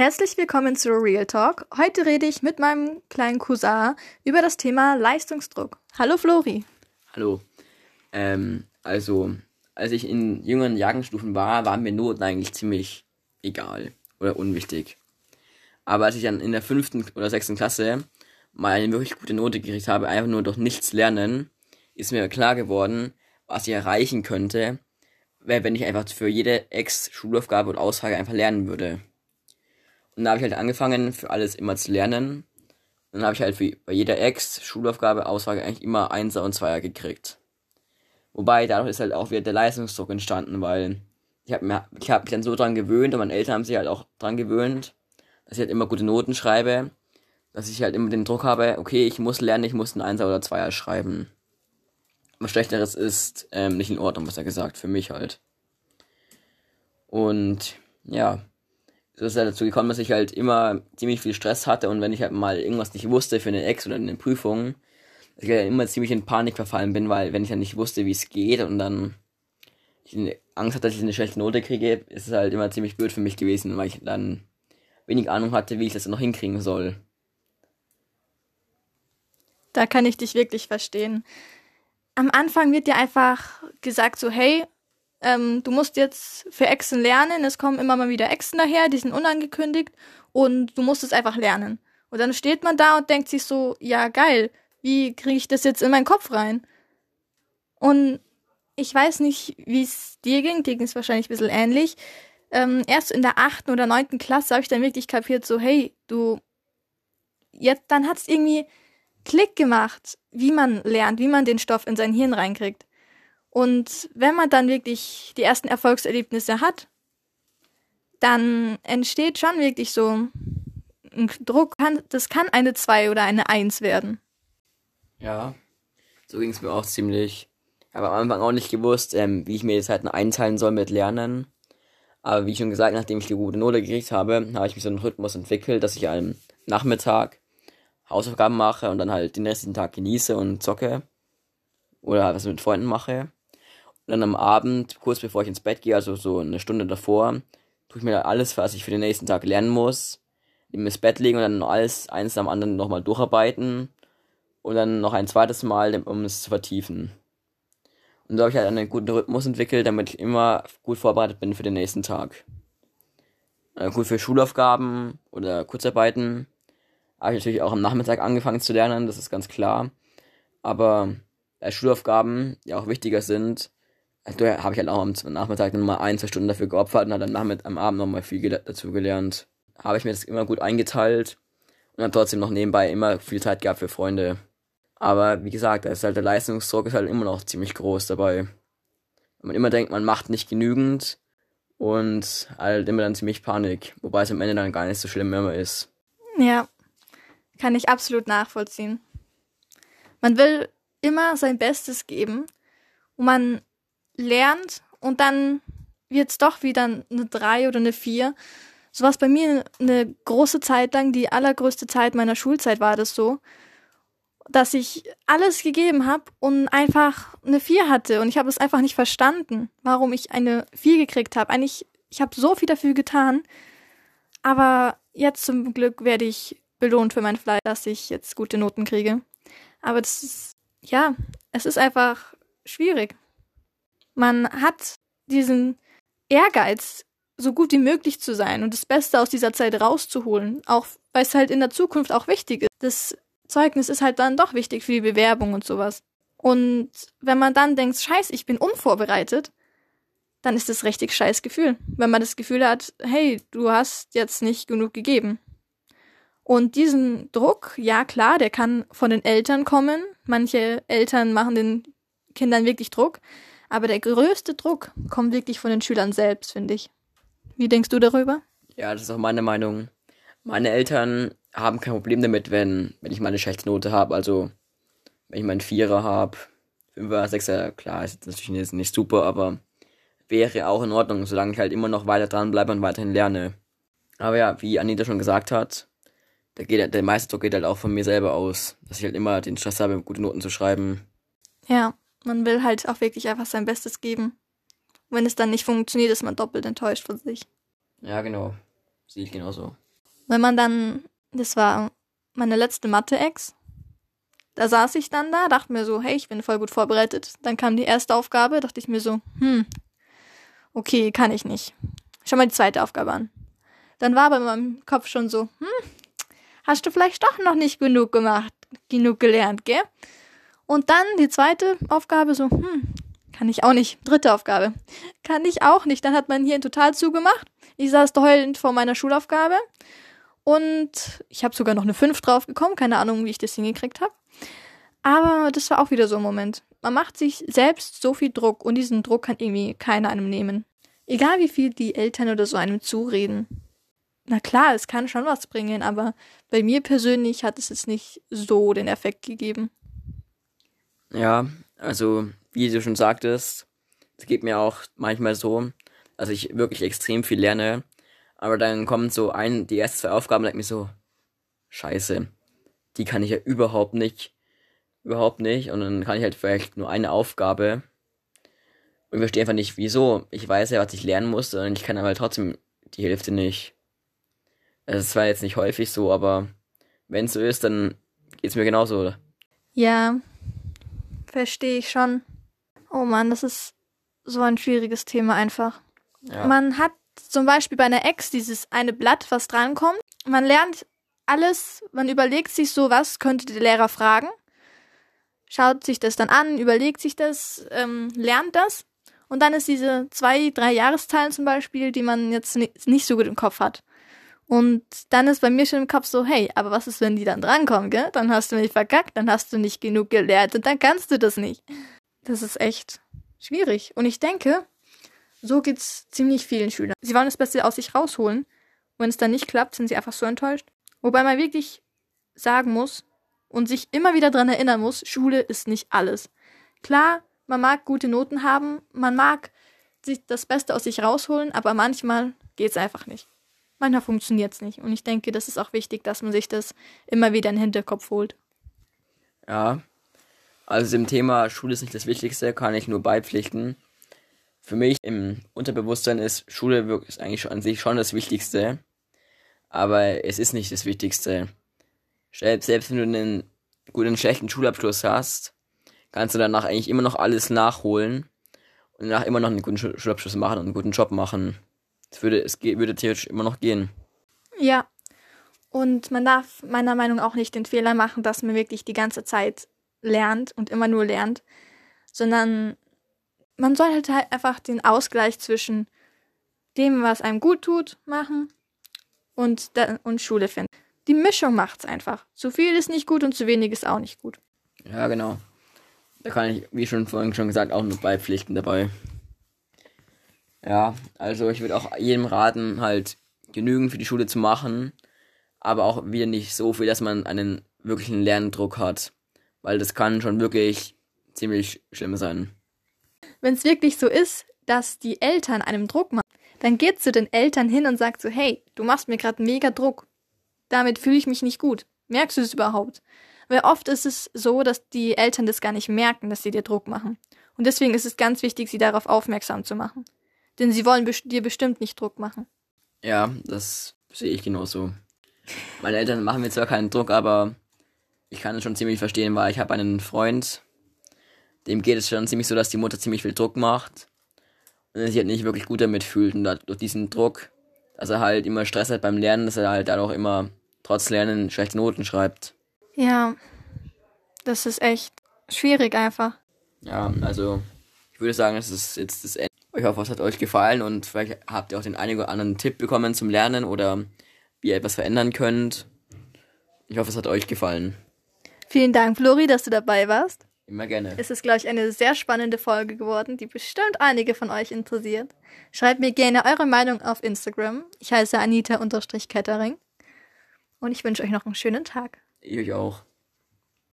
Herzlich willkommen zu Real Talk. Heute rede ich mit meinem kleinen Cousin über das Thema Leistungsdruck. Hallo Flori. Hallo. Ähm, also, als ich in jüngeren Jahrgangsstufen war, waren mir Noten eigentlich ziemlich egal oder unwichtig. Aber als ich dann in der fünften oder sechsten Klasse mal eine wirklich gute Note gekriegt habe, einfach nur durch nichts lernen, ist mir klar geworden, was ich erreichen könnte, wenn ich einfach für jede Ex-Schulaufgabe und Aussage einfach lernen würde. Und da habe ich halt angefangen, für alles immer zu lernen. Und dann habe ich halt für, bei jeder Ex, Schulaufgabe, Aussage eigentlich immer Einser und Zweier gekriegt. Wobei dadurch ist halt auch wieder der Leistungsdruck entstanden, weil ich habe ich hab mich dann so dran gewöhnt und meine Eltern haben sich halt auch dran gewöhnt, dass ich halt immer gute Noten schreibe, dass ich halt immer den Druck habe, okay, ich muss lernen, ich muss einen Einser oder Zweier schreiben. Was Schlechteres ist ähm, nicht in Ordnung, was er gesagt, für mich halt. Und ja, so ist halt dazu gekommen, dass ich halt immer ziemlich viel Stress hatte und wenn ich halt mal irgendwas nicht wusste für eine Ex oder eine Prüfung, dass ich halt immer ziemlich in Panik verfallen bin, weil wenn ich dann nicht wusste, wie es geht und dann Angst hatte, dass ich eine schlechte Note kriege, ist es halt immer ziemlich blöd für mich gewesen, weil ich dann wenig Ahnung hatte, wie ich das noch hinkriegen soll. Da kann ich dich wirklich verstehen. Am Anfang wird dir einfach gesagt so, hey, ähm, du musst jetzt für Echsen lernen, es kommen immer mal wieder Echsen daher, die sind unangekündigt und du musst es einfach lernen. Und dann steht man da und denkt sich so, ja geil, wie kriege ich das jetzt in meinen Kopf rein? Und ich weiß nicht, wie es dir ging, dir ging es wahrscheinlich ein bisschen ähnlich. Ähm, erst in der achten oder neunten Klasse habe ich dann wirklich kapiert, so, hey, du, jetzt, dann hat es irgendwie Klick gemacht, wie man lernt, wie man den Stoff in sein Hirn reinkriegt. Und wenn man dann wirklich die ersten Erfolgserlebnisse hat, dann entsteht schon wirklich so ein Druck. Das kann eine 2 oder eine 1 werden. Ja, so ging es mir auch ziemlich. Ich habe am Anfang auch nicht gewusst, ähm, wie ich mir die Zeiten einteilen soll mit Lernen. Aber wie schon gesagt, nachdem ich die gute Note gekriegt habe, habe ich mich so einen Rhythmus entwickelt, dass ich am Nachmittag Hausaufgaben mache und dann halt den restlichen Tag genieße und zocke. Oder halt was mit Freunden mache. Und dann am Abend, kurz bevor ich ins Bett gehe, also so eine Stunde davor, tue ich mir alles, was ich für den nächsten Tag lernen muss, in ins Bett legen und dann alles eins am anderen nochmal durcharbeiten und dann noch ein zweites Mal, um es zu vertiefen. Und so habe ich halt einen guten Rhythmus entwickelt, damit ich immer gut vorbereitet bin für den nächsten Tag. Äh, gut für Schulaufgaben oder Kurzarbeiten habe ich natürlich auch am Nachmittag angefangen zu lernen, das ist ganz klar. Aber äh, Schulaufgaben, die auch wichtiger sind, habe ich halt auch am Nachmittag nochmal ein, zwei Stunden dafür geopfert und dann am Abend nochmal viel dazu gelernt. Habe ich mir das immer gut eingeteilt und dann trotzdem noch nebenbei immer viel Zeit gehabt für Freunde. Aber wie gesagt, ist halt der Leistungsdruck ist halt immer noch ziemlich groß dabei. Wenn man immer denkt, man macht nicht genügend und halt immer dann ziemlich Panik, wobei es am Ende dann gar nicht so schlimm immer ist. Ja, kann ich absolut nachvollziehen. Man will immer sein Bestes geben und man lernt und dann wird es doch wieder eine 3 oder eine 4. So war es bei mir eine große Zeit lang, die allergrößte Zeit meiner Schulzeit war das so, dass ich alles gegeben habe und einfach eine 4 hatte und ich habe es einfach nicht verstanden, warum ich eine 4 gekriegt habe. Eigentlich, ich habe so viel dafür getan, aber jetzt zum Glück werde ich belohnt für mein Fleiß, dass ich jetzt gute Noten kriege. Aber das ist, ja, es ist einfach schwierig. Man hat diesen Ehrgeiz, so gut wie möglich zu sein und das Beste aus dieser Zeit rauszuholen, auch weil es halt in der Zukunft auch wichtig ist. Das Zeugnis ist halt dann doch wichtig für die Bewerbung und sowas. Und wenn man dann denkt, scheiß, ich bin unvorbereitet, dann ist das richtig scheiß Gefühl. Wenn man das Gefühl hat, hey, du hast jetzt nicht genug gegeben. Und diesen Druck, ja klar, der kann von den Eltern kommen. Manche Eltern machen den Kindern wirklich Druck. Aber der größte Druck kommt wirklich von den Schülern selbst, finde ich. Wie denkst du darüber? Ja, das ist auch meine Meinung. Meine Eltern haben kein Problem damit, wenn, wenn ich mal eine schlechte Note habe. Also, wenn ich meinen Vierer habe, Fünfer, Sechser, klar, ist natürlich nicht, nicht super, aber wäre auch in Ordnung, solange ich halt immer noch weiter dranbleibe und weiterhin lerne. Aber ja, wie Anita schon gesagt hat, der, geht, der meiste Druck geht halt auch von mir selber aus, dass ich halt immer den Stress habe, gute Noten zu schreiben. Ja, man will halt auch wirklich einfach sein Bestes geben. wenn es dann nicht funktioniert, ist man doppelt enttäuscht von sich. Ja, genau. Sehe ich genauso. Wenn man dann, das war meine letzte Mathe-Ex, da saß ich dann da, dachte mir so, hey, ich bin voll gut vorbereitet. Dann kam die erste Aufgabe, dachte ich mir so, hm, okay, kann ich nicht. Schau mal die zweite Aufgabe an. Dann war aber in meinem Kopf schon so, hm, hast du vielleicht doch noch nicht genug gemacht, genug gelernt, gell? Und dann die zweite Aufgabe so, hm, kann ich auch nicht. Dritte Aufgabe. Kann ich auch nicht. Dann hat mein Hirn total zugemacht. Ich saß heulend vor meiner Schulaufgabe. Und ich habe sogar noch eine 5 drauf gekommen. Keine Ahnung, wie ich das hingekriegt habe. Aber das war auch wieder so ein Moment. Man macht sich selbst so viel Druck und diesen Druck kann irgendwie keiner einem nehmen. Egal wie viel die Eltern oder so einem zureden. Na klar, es kann schon was bringen, aber bei mir persönlich hat es jetzt nicht so den Effekt gegeben. Ja, also wie du schon sagtest, es geht mir auch manchmal so, dass ich wirklich extrem viel lerne, aber dann kommt so ein, die ersten zwei Aufgaben, denke mir so, scheiße, die kann ich ja überhaupt nicht überhaupt nicht. Und dann kann ich halt vielleicht nur eine Aufgabe. Und ich verstehe einfach nicht, wieso. Ich weiß ja, was ich lernen muss, und ich kann aber trotzdem die Hälfte nicht. Also es war jetzt nicht häufig so, aber wenn es so ist, dann geht es mir genauso. Ja, verstehe ich schon. Oh Mann, das ist so ein schwieriges Thema einfach. Ja. Man hat zum Beispiel bei einer Ex dieses eine Blatt, was drankommt. Man lernt alles, man überlegt sich so, was könnte der Lehrer fragen schaut sich das dann an, überlegt sich das, ähm, lernt das. Und dann ist diese zwei, drei Jahreszahlen zum Beispiel, die man jetzt nicht so gut im Kopf hat. Und dann ist bei mir schon im Kopf so, hey, aber was ist, wenn die dann drankommen, gell? Dann hast du mich verkackt, dann hast du nicht genug gelernt und dann kannst du das nicht. Das ist echt schwierig. Und ich denke, so geht's ziemlich vielen Schülern. Sie wollen das Beste aus sich rausholen. Wenn es dann nicht klappt, sind sie einfach so enttäuscht. Wobei man wirklich sagen muss, und sich immer wieder dran erinnern muss, Schule ist nicht alles. Klar, man mag gute Noten haben, man mag sich das Beste aus sich rausholen, aber manchmal geht's einfach nicht. Manchmal funktioniert's nicht. Und ich denke, das ist auch wichtig, dass man sich das immer wieder in den Hinterkopf holt. Ja. Also im Thema Schule ist nicht das Wichtigste, kann ich nur beipflichten. Für mich im Unterbewusstsein ist Schule wirklich eigentlich an sich schon das Wichtigste. Aber es ist nicht das Wichtigste. Selbst, selbst wenn du einen guten, schlechten Schulabschluss hast, kannst du danach eigentlich immer noch alles nachholen und danach immer noch einen guten Schulabschluss machen und einen guten Job machen. Es würde, es würde theoretisch immer noch gehen. Ja. Und man darf meiner Meinung nach auch nicht den Fehler machen, dass man wirklich die ganze Zeit lernt und immer nur lernt, sondern man soll halt, halt einfach den Ausgleich zwischen dem, was einem gut tut, machen und, und Schule finden. Die Mischung macht's einfach. Zu viel ist nicht gut und zu wenig ist auch nicht gut. Ja, genau. Da kann ich, wie schon vorhin schon gesagt, auch nur beipflichten dabei. Ja, also ich würde auch jedem raten, halt genügend für die Schule zu machen, aber auch wieder nicht so viel, dass man einen wirklichen Lerndruck hat. Weil das kann schon wirklich ziemlich schlimm sein. Wenn es wirklich so ist, dass die Eltern einem Druck machen, dann geht zu den Eltern hin und sagt so, hey, du machst mir gerade mega Druck damit fühle ich mich nicht gut. Merkst du es überhaupt? Weil oft ist es so, dass die Eltern das gar nicht merken, dass sie dir Druck machen. Und deswegen ist es ganz wichtig, sie darauf aufmerksam zu machen. Denn sie wollen dir bestimmt nicht Druck machen. Ja, das sehe ich genauso. Meine Eltern machen mir zwar keinen Druck, aber ich kann es schon ziemlich verstehen, weil ich habe einen Freund, dem geht es schon ziemlich so, dass die Mutter ziemlich viel Druck macht und er sich halt nicht wirklich gut damit fühlt und durch diesen Druck, dass er halt immer Stress hat beim Lernen, dass er halt dann auch immer trotz Lernen schlechte Noten schreibt. Ja, das ist echt schwierig einfach. Ja, also ich würde sagen, es ist jetzt das Ende. Ich hoffe, es hat euch gefallen und vielleicht habt ihr auch den einen oder anderen Tipp bekommen zum Lernen oder wie ihr etwas verändern könnt. Ich hoffe, es hat euch gefallen. Vielen Dank, Flori, dass du dabei warst. Immer gerne. Es ist, glaube ich, eine sehr spannende Folge geworden, die bestimmt einige von euch interessiert. Schreibt mir gerne eure Meinung auf Instagram. Ich heiße Anita-Kettering. Und ich wünsche euch noch einen schönen Tag. Ich euch auch.